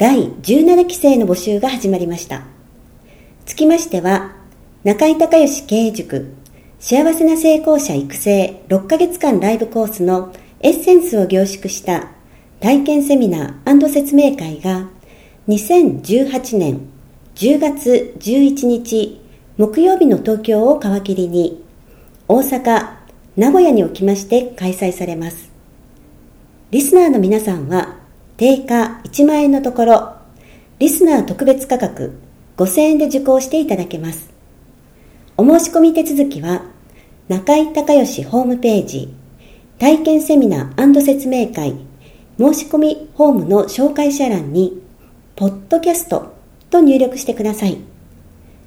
第17期生の募集が始まりました。つきましては、中井隆義経営塾幸せな成功者育成6ヶ月間ライブコースのエッセンスを凝縮した体験セミナー説明会が2018年10月11日木曜日の東京を皮切りに大阪、名古屋におきまして開催されます。リスナーの皆さんは定価1万円のところ、リスナー特別価格5000円で受講していただけます。お申し込み手続きは、中井隆義ホームページ、体験セミナー説明会、申し込みホームの紹介者欄に、ポッドキャストと入力してください。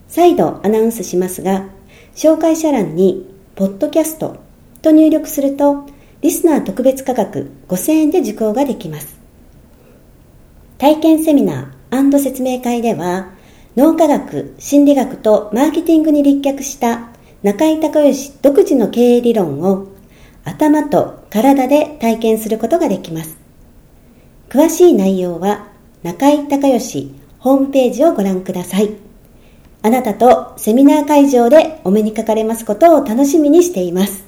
再度アナウンスしますが、紹介者欄に、ポッドキャストと入力すると、リスナー特別価格5000円で受講ができます。体験セミナー説明会では、脳科学、心理学とマーケティングに立脚した中井隆義独自の経営理論を頭と体で体験することができます。詳しい内容は中井隆義ホームページをご覧ください。あなたとセミナー会場でお目にかかれますことを楽しみにしています。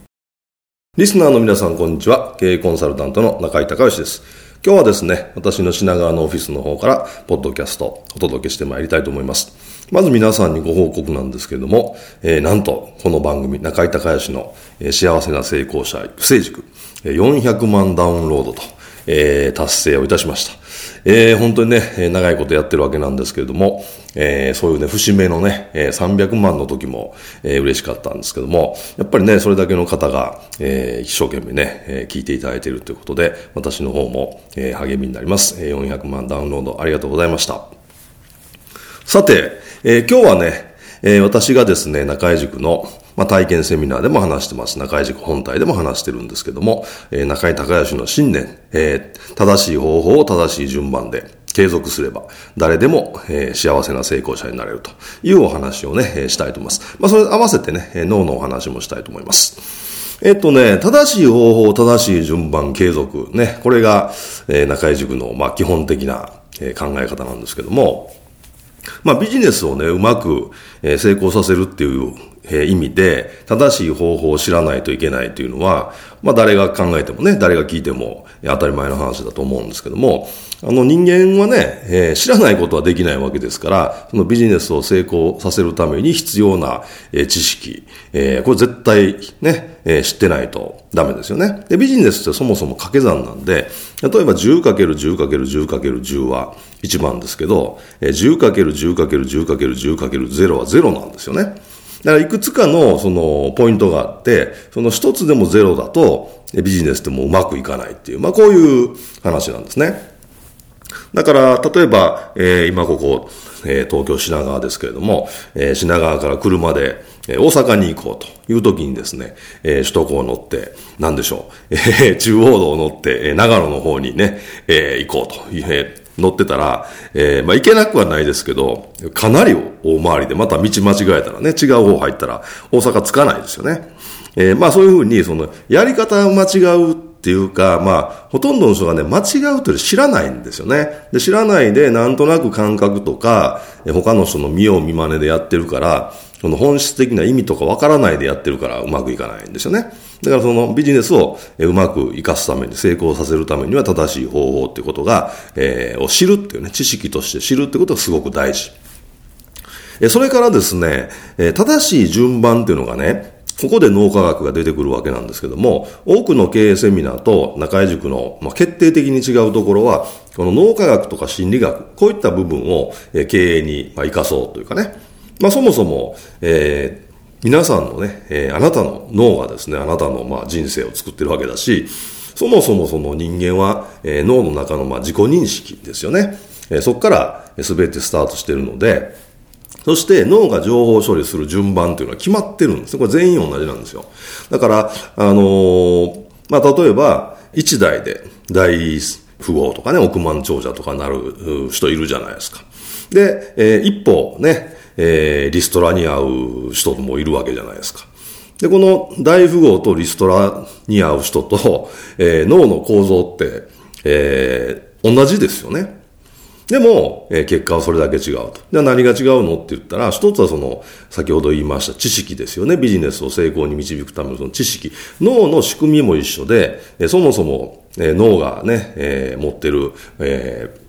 リスナーの皆さんこんにちは。経営コンサルタントの中井隆義です。今日はですね、私の品川のオフィスの方から、ポッドキャストお届けしてまいりたいと思います。まず皆さんにご報告なんですけれども、えー、なんと、この番組、中井隆義の、えー、幸せな成功者育成塾、400万ダウンロードと、えー、達成をいたしました。えー、本当にね、長いことやってるわけなんですけれども、えー、そういうね、節目のね、えー、300万の時も、えー、嬉しかったんですけども、やっぱりね、それだけの方が、えー、一生懸命ね、えー、聞いていただいているということで、私の方も、えー、励みになります。えー、400万ダウンロードありがとうございました。さて、えー、今日はね、えー、私がですね、中井塾の、まあ、体験セミナーでも話してます。中井塾本体でも話してるんですけども、えー、中井隆義の信念、えー、正しい方法を正しい順番で継続すれば、誰でも、えー、幸せな成功者になれるというお話をね、えー、したいと思います。まあ、それ合わせてねえ、脳のお話もしたいと思います。えっとね、正しい方法、正しい順番、継続。ね、これが、えー、中井塾の、まあ、基本的な、えー、考え方なんですけども、まあビジネスをね、うまく、え成功させるっていうえ意味で、正しい方法を知らないといけないというのは、まあ誰が考えてもね、誰が聞いても当たり前の話だと思うんですけども、あの人間はね、えー、知らないことはできないわけですから、そのビジネスを成功させるために必要な、えー、知識、えー、これ絶対ね、え、知ってないとダメですよね。で、ビジネスってそもそも掛け算なんで、例えば 10×10×10×10 は1番ですけど、10×10×10×10×0 は0なんですよね。だからいくつかのそのポイントがあって、その一つでもゼロだとビジネスでもうまくいかないっていう、まあこういう話なんですね。だから、例えば、えー、今ここ、えー、東京品川ですけれども、えー、品川から車で、えー、大阪に行こうという時にですね、えー、首都高を乗って、なんでしょう、えー、中央道を乗って、えー、長野の方にね、えー、行こうという、えー乗ってたら、えー、まあ、行けなくはないですけど、かなり大回りで、また道間違えたらね、違う方入ったら、大阪着かないですよね。えー、まあ、そういうふうに、その、やり方を間違うっていうか、まあ、ほとんどの人がね、間違うという知らないんですよね。で、知らないで、なんとなく感覚とか、他の人の見よう見真似でやってるから、その本質的な意味とかわからないでやってるからうまくいかないんですよね。だからそのビジネスをうまく活かすために、成功させるためには正しい方法っていうことが、えー、を知るっていうね、知識として知るってことがすごく大事。えそれからですね、え正しい順番っていうのがね、ここで脳科学が出てくるわけなんですけども、多くの経営セミナーと中井塾の、ま、決定的に違うところは、この脳科学とか心理学、こういった部分を、経営に、生かそうというかね。まあそもそも、えー皆さんのね、えー、あなたの脳がですね、あなたのまあ人生を作ってるわけだし、そもそもその人間は、えー、脳の中のまあ自己認識ですよね。えー、そこから全てスタートしてるので、そして脳が情報処理する順番というのは決まってるんです。これ全員同じなんですよ。だから、あのー、まあ、例えば、一代で大富豪とかね、億万長者とかなる人いるじゃないですか。で、えー、一方ね、えー、リストラに会う人もいるわけじゃないですか。で、この大富豪とリストラに会う人と、えー、脳の構造って、えー、同じですよね。でも、えー、結果はそれだけ違うと。じゃあ何が違うのって言ったら、一つはその、先ほど言いました知識ですよね。ビジネスを成功に導くためのその知識。脳の仕組みも一緒で、えー、そもそも、えー、脳がね、えー、持ってる、えー、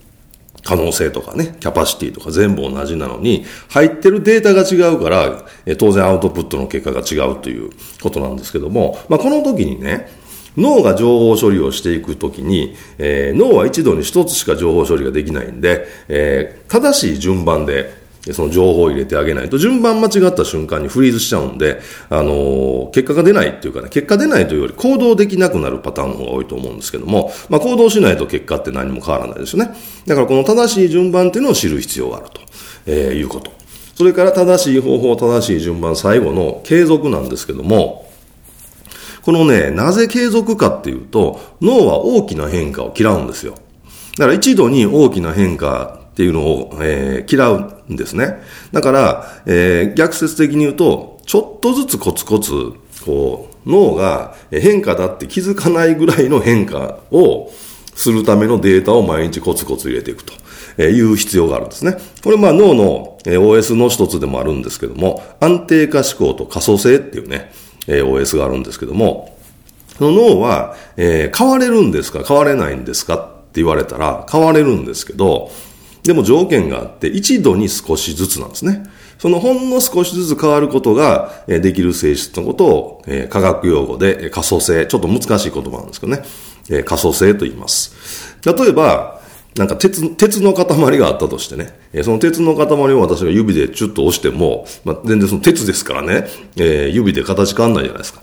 可能性とかね、キャパシティとか全部同じなのに、入ってるデータが違うから、え当然アウトプットの結果が違うということなんですけども、まあ、この時にね、脳が情報処理をしていくときに、えー、脳は一度に一つしか情報処理ができないんで、えー、正しい順番で、その情報を入れてあげないと、順番間違った瞬間にフリーズしちゃうんで、あの、結果が出ないっていうかね、結果出ないというより行動できなくなるパターンの方が多いと思うんですけども、まあ行動しないと結果って何も変わらないですよね。だからこの正しい順番っていうのを知る必要があると、えー、いうこと。それから正しい方法、正しい順番、最後の継続なんですけども、このね、なぜ継続かっていうと、脳は大きな変化を嫌うんですよ。だから一度に大きな変化っていうのを、えー、嫌うんですね。だから、えー、逆説的に言うと、ちょっとずつコツコツ、こう、脳が変化だって気づかないぐらいの変化をするためのデータを毎日コツコツ入れていくという必要があるんですね。これまあ脳の OS の一つでもあるんですけども、安定化思考と可塑性っていうね、OS があるんですけども、その脳は、えー、変われるんですか変われないんですかって言われたら変われるんですけど、でも条件があって一度に少しずつなんですね。そのほんの少しずつ変わることができる性質のことを、科学用語で可塑性、ちょっと難しい言葉なんですけどね、え、可塑性と言います。例えば、なんか鉄、鉄の塊があったとしてね、え、その鉄の塊を私が指でチュッと押しても、まあ、全然その鉄ですからね、えー、指で形変わんないじゃないですか。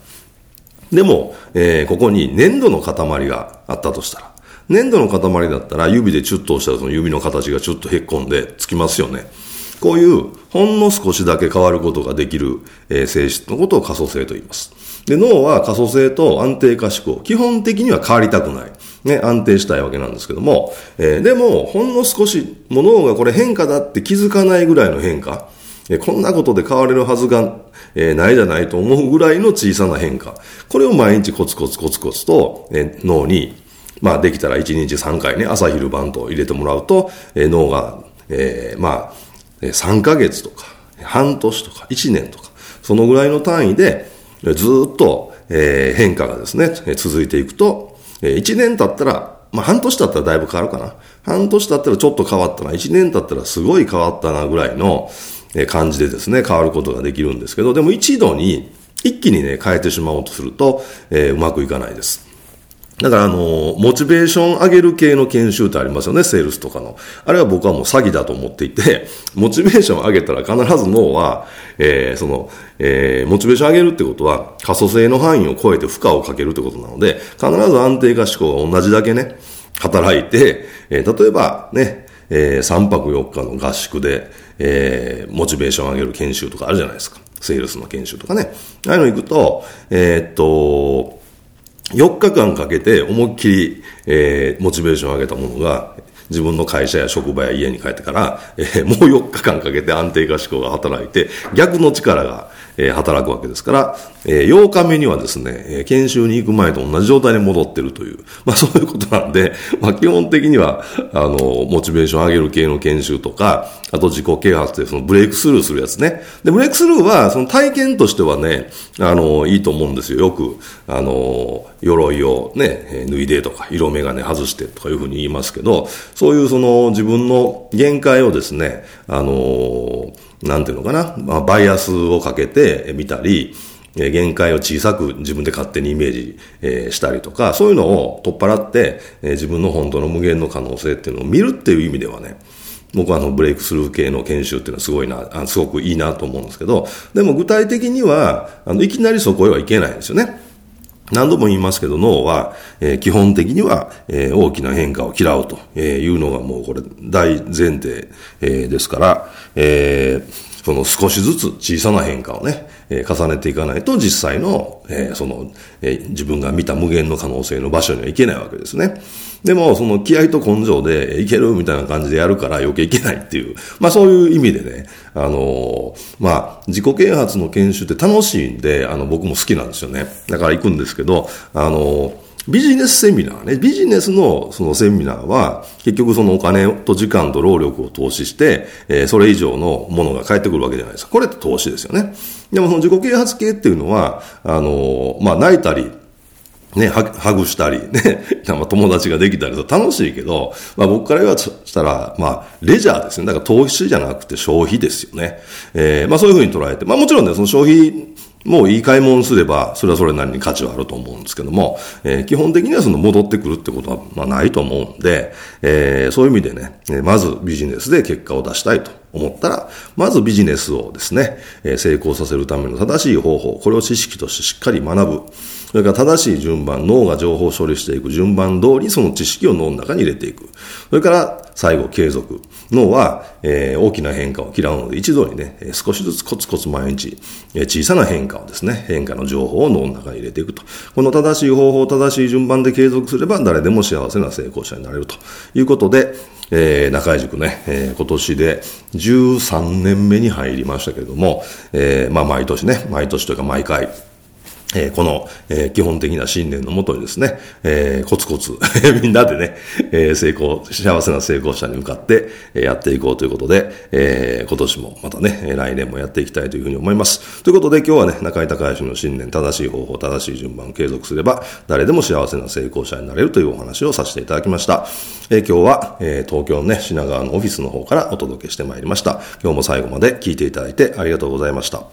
でも、えー、ここに粘土の塊があったとしたら、粘土の塊だったら指でチュッと押したらその指の形がちょっとへっこんでつきますよね。こういうほんの少しだけ変わることができる、えー、性質のことを可塑性と言います。で、脳は可塑性と安定化思考、基本的には変わりたくない。ね、安定したいわけなんですけども、えー、でも、ほんの少し、もう脳がこれ変化だって気づかないぐらいの変化、えー、こんなことで変われるはずが、えー、ないじゃないと思うぐらいの小さな変化。これを毎日コツコツコツコツと、えー、脳に、まあできたら1日3回ね、朝昼晩と入れてもらうと、えー、脳が、えー、まあ、3ヶ月とか、半年とか、1年とか、そのぐらいの単位で、ずっと、えー、変化がですね、続いていくと、1年経ったら、まあ半年経ったらだいぶ変わるかな。半年経ったらちょっと変わったな。1年経ったらすごい変わったなぐらいの感じでですね、変わることができるんですけど、でも一度に一気にね、変えてしまおうとすると、えー、うまくいかないです。だからあの、モチベーション上げる系の研修ってありますよね、セールスとかの。あれは僕はもう詐欺だと思っていて、モチベーション上げたら必ず脳は、えー、その、えー、モチベーション上げるってことは、可塑性の範囲を超えて負荷をかけるってことなので、必ず安定化思考が同じだけね、働いて、えー、例えばね、えー、3泊4日の合宿で、えー、モチベーション上げる研修とかあるじゃないですか。セールスの研修とかね。ああいうの行くと、えー、っと、4日間かけて思いっきり、えー、モチベーションを上げたものが、自分の会社や職場や家に帰ってから、えー、もう4日間かけて安定化思考が働いて、逆の力が、えー、働くわけですから、えー、8日目にはですね、えー、研修に行く前と同じ状態に戻ってるという、まあそういうことなんで、まあ基本的には、あの、モチベーション上げる系の研修とか、あと自己啓発でそのブレイクスルーするやつね。で、ブレイクスルーは、その体験としてはね、あの、いいと思うんですよ。よく、あの、鎧をね、脱いでとか、色眼鏡外してとかいうふうに言いますけど、そういうその自分の限界をですね、あのなんていうのかな、まあ、バイアスをかけてみたり、限界を小さく自分で勝手にイメージ、えしたりとか、そういうのを取っ払って、え自分の本当の無限の可能性っていうのを見るっていう意味ではね、僕はあのブレイクスルー系の研修っていうのはすごいな、すごくいいなと思うんですけど、でも具体的には、あの、いきなりそこへはいけないんですよね。何度も言いますけど、脳は、えー、基本的には、えー、大きな変化を嫌うというのがもうこれ大前提、えー、ですから、えーその少しずつ小さな変化をね、え、重ねていかないと実際の、え、その、え、自分が見た無限の可能性の場所にはいけないわけですね。でも、その気合と根性でいけるみたいな感じでやるから余計いけないっていう、まあそういう意味でね、あのまあ自己啓発の研修って楽しいんで、あの僕も好きなんですよね。だから行くんですけど、あのビジネスセミナーね、ビジネスのそのセミナーは、結局そのお金と時間と労力を投資して、えー、それ以上のものが返ってくるわけじゃないですか。これって投資ですよね。でもその自己啓発系っていうのは、あのまあ泣いたり、ね、ハグしたり、ね、友達ができたりと楽しいけど、まあ僕から言わしたら、まあ、レジャーですね。だから投資じゃなくて消費ですよね。えー、まあそういうふうに捉えて、まあもちろんね、その消費もういい買い物すれば、それはそれなりに価値はあると思うんですけども、えー、基本的にはその戻ってくるってことは、まあないと思うんで、えー、そういう意味でね、まずビジネスで結果を出したいと思ったら、まずビジネスをですね、えー、成功させるための正しい方法、これを知識としてしっかり学ぶ。それから正しい順番、脳が情報処理していく順番通りその知識を脳の中に入れていく。それから最後、継続。脳は、えー、大きな変化を嫌うので、一度にね、少しずつコツコツ毎日、え、小さな変化をですね、変化の情報を脳の中に入れていくと。この正しい方法、正しい順番で継続すれば、誰でも幸せな成功者になれるということで、えー、中井塾ね、えー、今年で13年目に入りましたけれども、えー、まあ毎年ね、毎年というか毎回、え、この、え、基本的な信念のもとにですね、え、コツコツ みんなでね、え、成功、幸せな成功者に向かって、え、やっていこうということで、え、今年もまたね、来年もやっていきたいというふうに思います。ということで今日はね、中井隆義の信念、正しい方法、正しい順番を継続すれば、誰でも幸せな成功者になれるというお話をさせていただきました。え、今日は、え、東京のね、品川のオフィスの方からお届けしてまいりました。今日も最後まで聞いていただいてありがとうございました。